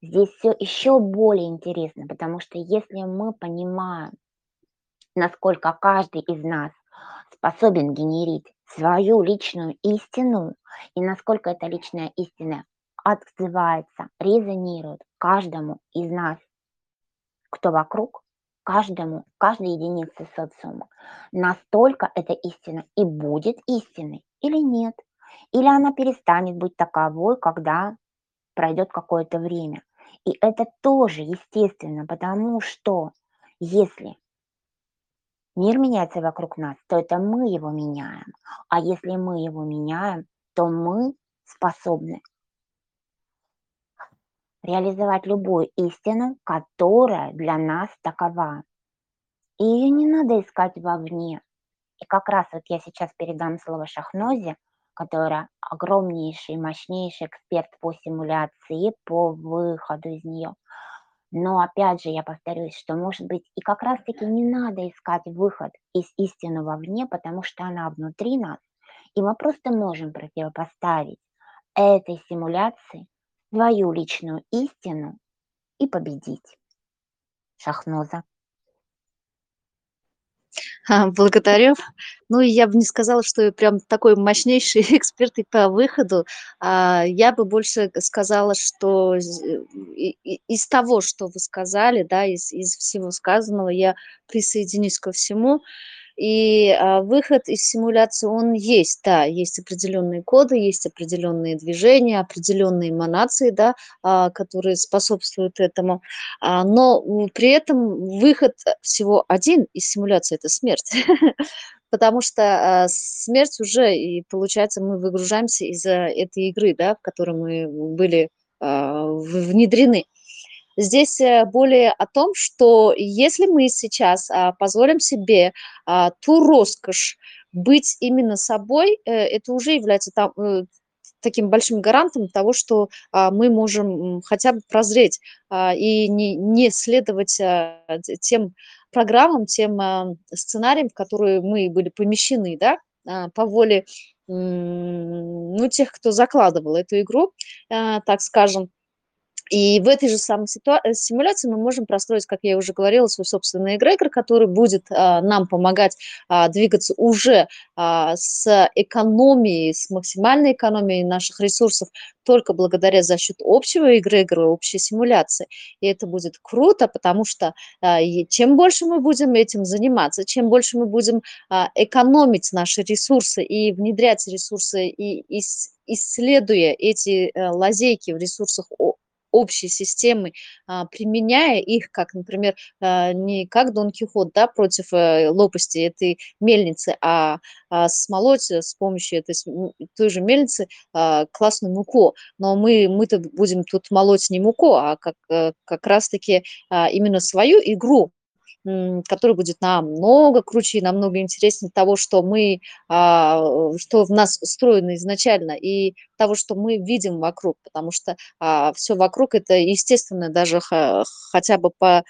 здесь все еще более интересно, потому что если мы понимаем, насколько каждый из нас способен генерить свою личную истину и насколько эта личная истина отзывается, резонирует каждому из нас, кто вокруг, каждому, каждой единице социума. Настолько эта истина и будет истиной или нет. Или она перестанет быть таковой, когда пройдет какое-то время. И это тоже естественно, потому что если мир меняется вокруг нас, то это мы его меняем. А если мы его меняем, то мы способны реализовать любую истину, которая для нас такова. И ее не надо искать вовне. И как раз вот я сейчас передам слово Шахнозе, которая огромнейший, мощнейший эксперт по симуляции, по выходу из нее. Но опять же я повторюсь, что может быть и как раз-таки не надо искать выход из истины вовне, потому что она внутри нас, и мы просто можем противопоставить этой симуляции свою личную истину и победить. Шахноза.
Благодарю. Ну, я бы не сказала, что я прям такой мощнейший эксперт и по выходу. А, я бы больше сказала, что из того, что вы сказали, да, из, из всего сказанного, я присоединюсь ко всему. И а, выход из симуляции, он есть, да, есть определенные коды, есть определенные движения, определенные эманации, да, а, которые способствуют этому. А, но при этом выход всего один из симуляции– это смерть. Потому что смерть уже, и получается, мы выгружаемся из этой игры, да, в которой мы были внедрены. Здесь э, более о том, что если мы сейчас а, позволим себе а, ту роскошь быть именно собой, э, это уже является там, э, таким большим гарантом того, что а, мы можем хотя бы прозреть и не, не следовать тем программам, тем сценариям, в которые мы были помещены, да, по воле ну, тех, кто закладывал эту игру, так скажем. И в этой же самой э, симуляции мы можем простроить, как я уже говорила, свой собственный эгрегор, который будет а, нам помогать а, двигаться уже а, с экономией, с максимальной экономией наших ресурсов только благодаря за счет общего эгрегора, общей симуляции. И это будет круто, потому что а, чем больше мы будем этим заниматься, чем больше мы будем а, экономить наши ресурсы и внедрять ресурсы, и, и исследуя эти а, лазейки в ресурсах общие системы, а, применяя их, как, например, а, не как Дон Кихот, да, против э, лопасти этой мельницы, а, а смолоть с помощью этой той же мельницы классную муку. Но мы, мы-то будем тут молоть не муку, а как, э, как раз-таки именно свою игру который будет намного круче и намного интереснее того, что мы, а, что в нас устроено изначально, и того, что мы видим вокруг, потому что а, все вокруг это естественно, даже хотя бы по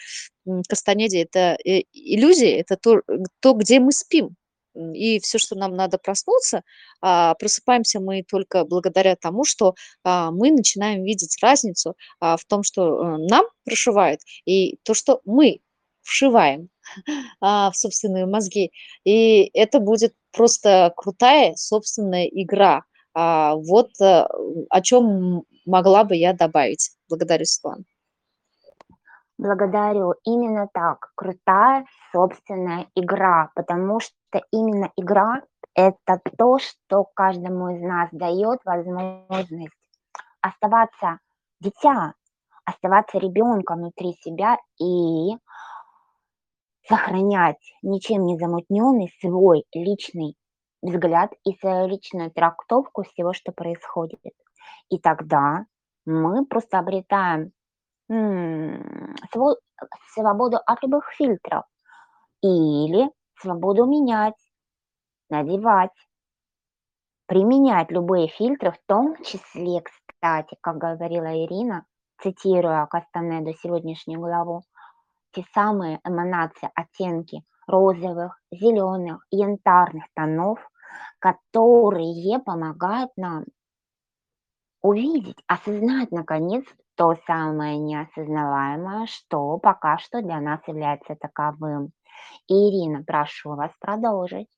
Кастанеде это э, иллюзия, это то, то, где мы спим. И все, что нам надо проснуться, а, просыпаемся мы только благодаря тому, что мы начинаем видеть разницу в том, что э, нам прошивает, и то, что мы вшиваем а, в собственные мозги. И это будет просто крутая собственная игра. А, вот а, о чем могла бы я добавить. Благодарю, Светлана.
Благодарю. Именно так. Крутая собственная игра, потому что именно игра – это то, что каждому из нас дает возможность оставаться дитя, оставаться ребенком внутри себя и сохранять ничем не замутненный свой личный взгляд и свою личную трактовку всего, что происходит. И тогда мы просто обретаем свободу от любых фильтров или свободу менять, надевать, применять любые фильтры, в том числе, кстати, как говорила Ирина, цитируя Кастанеду сегодняшнюю главу, те самые эманации, оттенки розовых, зеленых, янтарных тонов, которые помогают нам увидеть, осознать, наконец, то самое неосознаваемое, что пока что для нас является таковым. Ирина, прошу вас продолжить.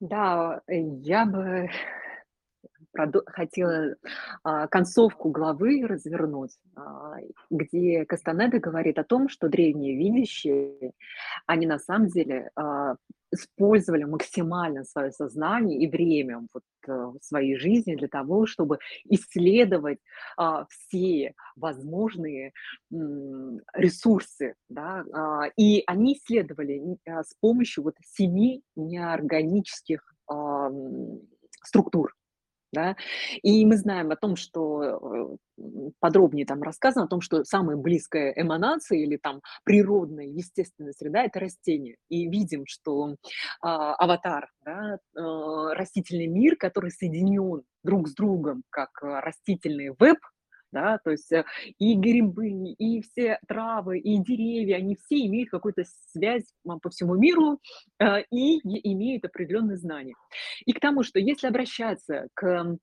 Да, я бы хотела а, концовку главы развернуть, а, где Кастанеда говорит о том, что древние видящие, они на самом деле а, использовали максимально свое сознание и время вот, своей жизни для того, чтобы исследовать а, все возможные м, ресурсы. Да? А, и они исследовали а, с помощью вот семи неорганических структур. Да? И мы знаем о том, что э, подробнее там рассказано о том, что самая близкая эманация или там природная, естественная среда – это растение. И видим, что а, аватар, да, а, растительный мир, который соединен друг с другом, как э, растительный веб, да, то есть э, и грибы, и все травы, и деревья, они все имеют какую-то связь по всему миру э, и имеют определенные знания. И к тому, что если обращаться к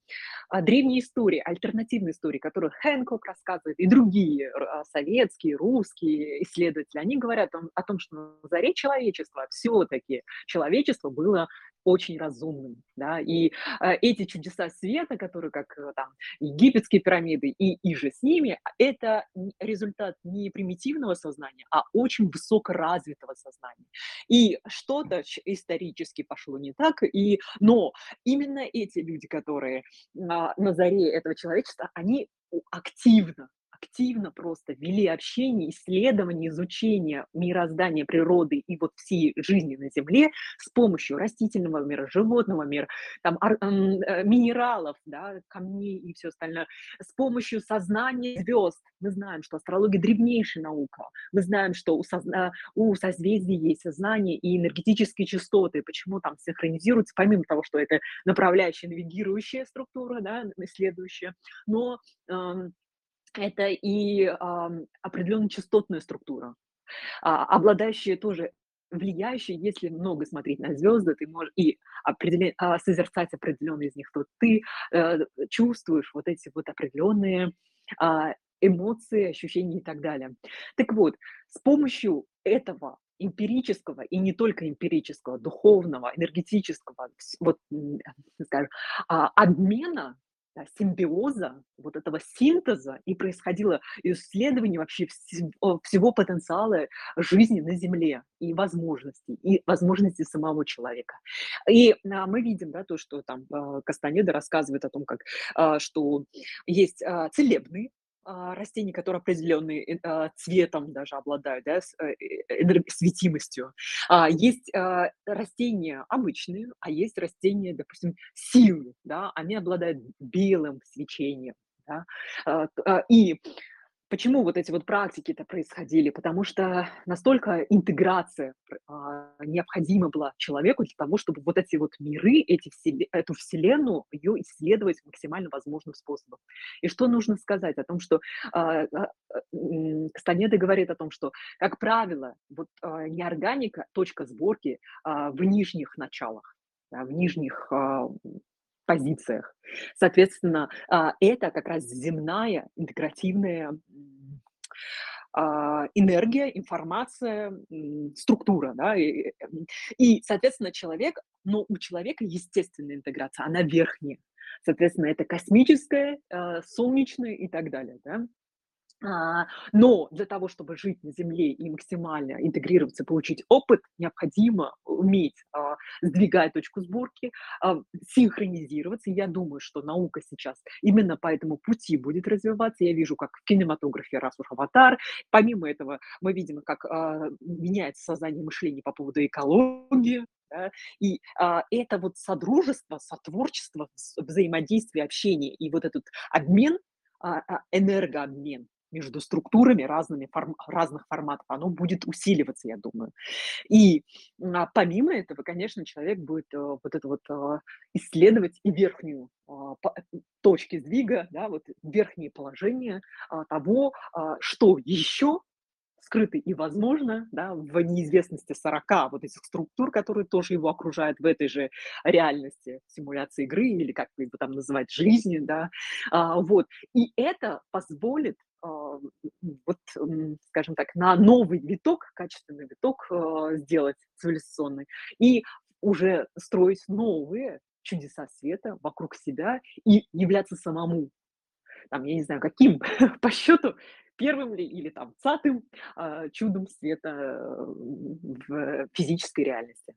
а, древней истории, альтернативной истории, которую Хэнкок рассказывает, и другие а, советские, русские исследователи, они говорят о, том, что на заре человечества все-таки человечество было очень разумным, да, и э, эти чудеса света, которые как э, там египетские пирамиды и, и же с ними, это результат не примитивного сознания, а очень высокоразвитого сознания. И что-то исторически пошло не так, и, но именно эти люди, которые на, на заре этого человечества, они активно активно просто вели общение, исследование, изучение мироздания природы и вот всей жизни на Земле с помощью растительного мира, животного мира, там, э, минералов, да, камней и все остальное, с помощью сознания звезд. Мы знаем, что астрология древнейшая наука. Мы знаем, что у, созна... у созвездий есть сознание и энергетические частоты. Почему там синхронизируются, помимо того, что это направляющая, навигирующая структура, да, исследующая, но это и а, определенная частотная структура, а, обладающая тоже влияющая, если много смотреть на звезды, ты можешь и определен, а, созерцать определенные из них, то ты а, чувствуешь вот эти вот определенные а, эмоции, ощущения и так далее. Так вот, с помощью этого эмпирического и не только эмпирического, духовного, энергетического, вот, скажем, а, обмена да, симбиоза, вот этого синтеза и происходило исследование вообще всего потенциала жизни на Земле и возможностей, и возможностей самого человека. И а, мы видим, да, то, что там а, Кастанеда рассказывает о том, как, а, что есть а, целебные растений, которые определенные э, а, цветом даже обладают, да, э, э, светимостью. А, есть растения обычные, а есть растения, допустим, силы, да, они обладают белым свечением, да, и Почему вот эти вот практики-то происходили? Потому что настолько интеграция а, необходима была человеку для того, чтобы вот эти вот миры, эти вселен... эту вселенную, ее исследовать максимально возможным способом. И что нужно сказать о том, что а, а, Кастанеда говорит о том, что, как правило, вот а, неорганика, точка сборки а, в нижних началах, да, в нижних а, позициях. Соответственно, а, это как раз земная интегративная а, энергия, информация, структура, да, и, соответственно, человек, но у человека естественная интеграция, она верхняя, соответственно, это космическая, а, солнечная и так далее, да. А, но для того, чтобы жить на Земле и максимально интегрироваться, получить опыт, необходимо уметь а, сдвигать точку сборки, а, синхронизироваться. Я думаю, что наука сейчас именно по этому пути будет развиваться. Я вижу, как в кинематографе, раз уж аватар. Помимо этого, мы видим, как меняется сознание мышления по поводу экологии, да? И а, это вот содружество, сотворчество, взаимодействие, общение и вот этот обмен, а, энергообмен, между структурами разными форм, разных форматов, оно будет усиливаться, я думаю. И а, помимо этого, конечно, человек будет а, вот это вот а, исследовать и верхнюю а, по, точки сдвига, да, вот верхние положения а, того, а, что еще скрыты и возможно, да, в неизвестности 40 вот этих структур, которые тоже его окружают в этой же реальности, симуляции игры или как его там называть, жизни, да, а, вот. И это позволит вот, скажем так, на новый виток, качественный виток а, сделать цивилизационный и уже строить новые чудеса света вокруг себя и являться самому, там, я не знаю, каким по счету, первым ли или там цатым а, чудом света э, в физической реальности.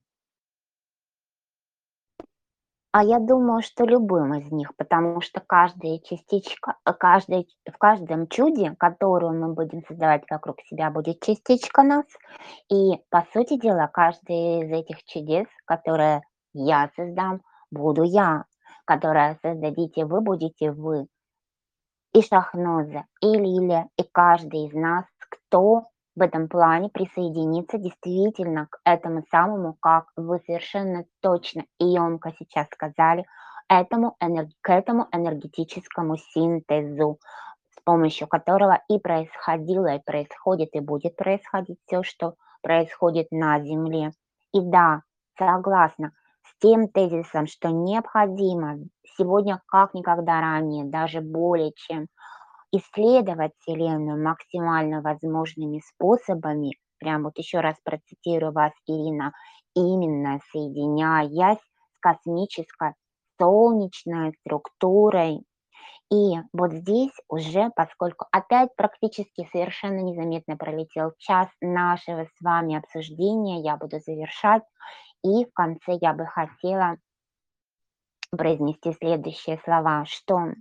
А я думаю, что любым из них, потому что каждая частичка, э, каждый, в каждом чуде, которую мы будем создавать вокруг себя, будет частичка нас. И, по сути дела, каждый из этих чудес, которые я создам, буду я. Которое создадите вы, будете вы. И Шахноза, и Лилия, и каждый из нас, кто в этом плане присоединиться действительно к этому самому, как вы совершенно точно и емко сейчас сказали, этому, к этому энергетическому синтезу, с помощью которого и происходило, и происходит, и будет происходить все, что происходит на Земле. И да, согласна с тем тезисом, что необходимо сегодня как никогда ранее, даже более чем исследовать Вселенную максимально возможными способами, прям вот еще раз процитирую вас, Ирина, именно соединяясь с космической солнечной структурой. И вот здесь уже, поскольку опять практически совершенно незаметно пролетел час нашего с вами обсуждения, я буду завершать. И в конце я бы хотела произнести следующие слова, что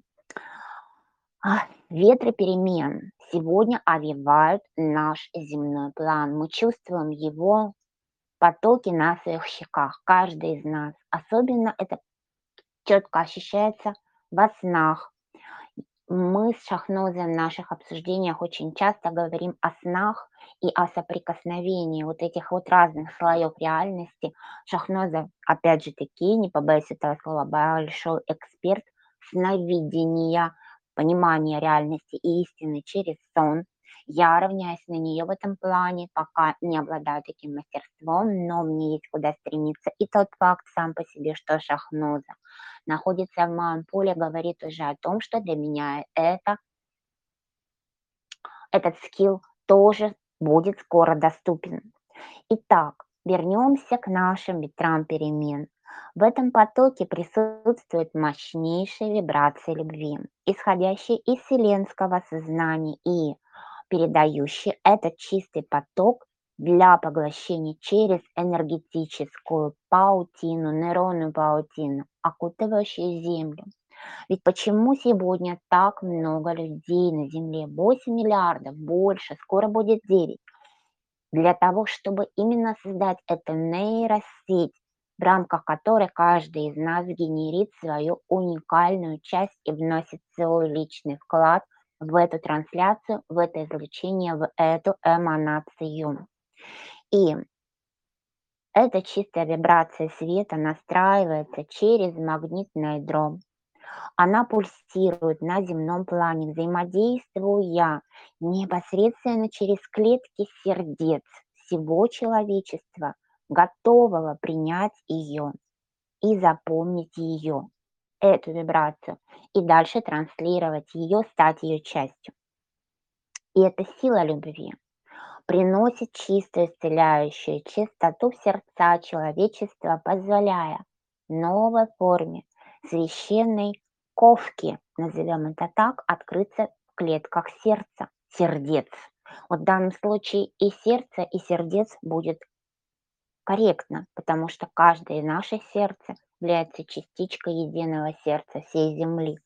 ветры перемен сегодня овивают наш земной план. Мы чувствуем его потоки на своих щеках, каждый из нас. Особенно это четко ощущается во снах. Мы с Шахнозом в наших обсуждениях очень часто говорим о снах и о соприкосновении вот этих вот разных слоев реальности. Шахноза, опять же таки, не побоюсь этого слова, большой эксперт сновидения – понимание реальности и истины через сон. Я равняюсь на нее в этом плане, пока не обладаю таким мастерством, но мне есть куда стремиться. И тот факт сам по себе, что Шахноза находится в моем поле, говорит уже о том, что для меня это, этот скилл тоже будет скоро доступен. Итак, вернемся к нашим ветрам перемен. В этом потоке присутствует мощнейшая вибрация любви, исходящая из вселенского сознания и передающий этот чистый поток для поглощения через энергетическую паутину, нейронную паутину, окутывающую Землю. Ведь почему сегодня так много людей на Земле? 8 миллиардов, больше, скоро будет 9. Для того, чтобы именно создать эту нейросеть, в рамках которой каждый из нас генерит свою уникальную часть и вносит свой личный вклад в эту трансляцию, в это излучение, в эту эманацию. И эта чистая вибрация света настраивается через магнитное ядро. Она пульсирует на земном плане, взаимодействуя непосредственно через клетки сердец всего человечества, готового принять ее и запомнить ее, эту вибрацию, и дальше транслировать ее, стать ее частью. И это сила любви приносит чистую исцеляющую чистоту в сердца человечества, позволяя новой форме священной ковки, назовем это так, открыться в клетках сердца, сердец. Вот в данном случае и сердце, и сердец будет корректно, потому что каждое наше сердце является частичкой единого сердца всей Земли.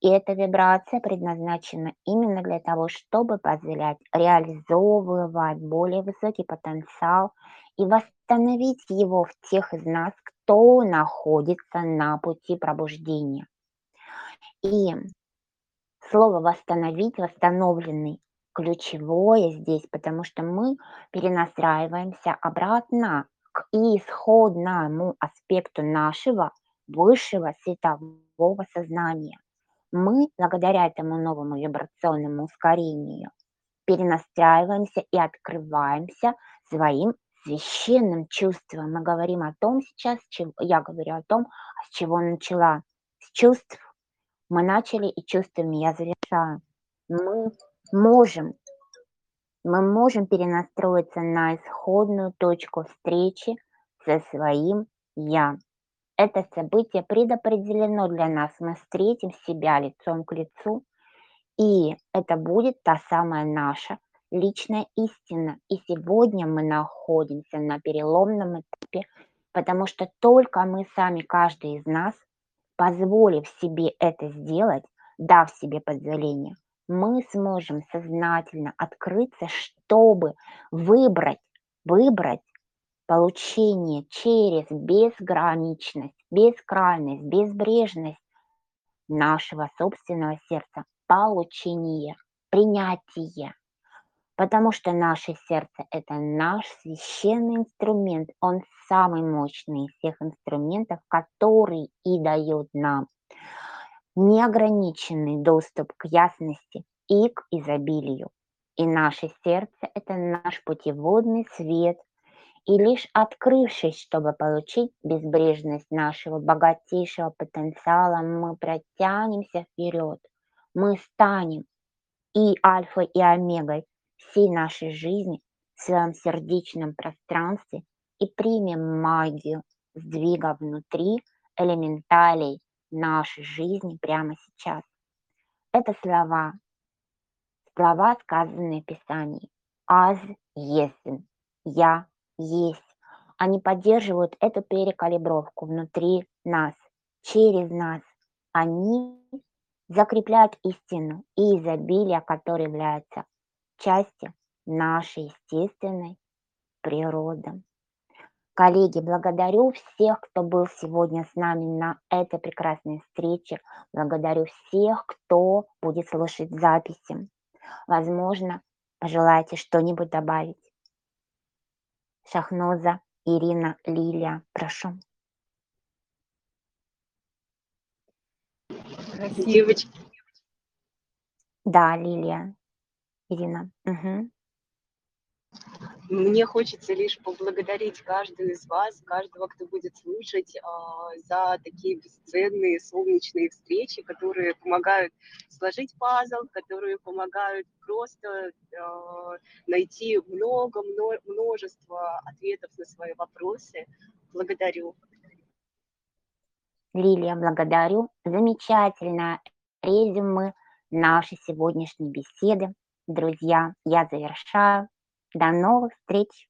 И эта вибрация предназначена именно для того, чтобы позволять реализовывать более высокий потенциал и восстановить его в тех из нас, кто находится на пути пробуждения. И слово «восстановить», «восстановленный» ключевое здесь, потому что мы перенастраиваемся обратно к исходному аспекту нашего высшего светового сознания мы, благодаря этому новому вибрационному ускорению, перенастраиваемся и открываемся своим священным чувством. Мы говорим о том сейчас, я говорю о том, с чего начала. С чувств мы начали и чувствами я завершаю. Мы можем, мы можем перенастроиться на исходную точку встречи со своим «я». Это событие предопределено для нас. Мы встретим себя лицом к лицу, и это будет та самая наша личная истина. И сегодня мы находимся на переломном этапе, потому что только мы сами, каждый из нас, позволив себе это сделать, дав себе позволение, мы сможем сознательно открыться, чтобы выбрать, выбрать получение через безграничность, бескрайность, безбрежность нашего собственного сердца, получение, принятие. Потому что наше сердце – это наш священный инструмент, он самый мощный из всех инструментов, который и дает нам неограниченный доступ к ясности и к изобилию. И наше сердце – это наш путеводный свет и лишь открывшись, чтобы получить безбрежность нашего богатейшего потенциала, мы протянемся вперед. Мы станем и альфа, и омегой всей нашей жизни в своем сердечном пространстве и примем магию сдвига внутри элементалей нашей жизни прямо сейчас. Это слова, слова, сказанные в Писании. Аз есен, я есть. Они поддерживают эту перекалибровку внутри нас, через нас. Они закрепляют истину и изобилие, которое является частью нашей естественной природы. Коллеги, благодарю всех, кто был сегодня с нами на этой прекрасной встрече. Благодарю всех, кто будет слушать записи. Возможно, пожелаете что-нибудь добавить. Шахноза, Ирина, Лилия. Прошу.
Девочки.
Да, Лилия. Ирина. Угу.
Мне хочется лишь поблагодарить каждую из вас, каждого, кто будет слушать, а, за такие бесценные солнечные встречи, которые помогают сложить пазл, которые помогают просто а, найти много, множество ответов на свои вопросы. Благодарю.
Лилия, благодарю. Замечательное резюме нашей сегодняшней беседы. Друзья, я завершаю. До новых встреч!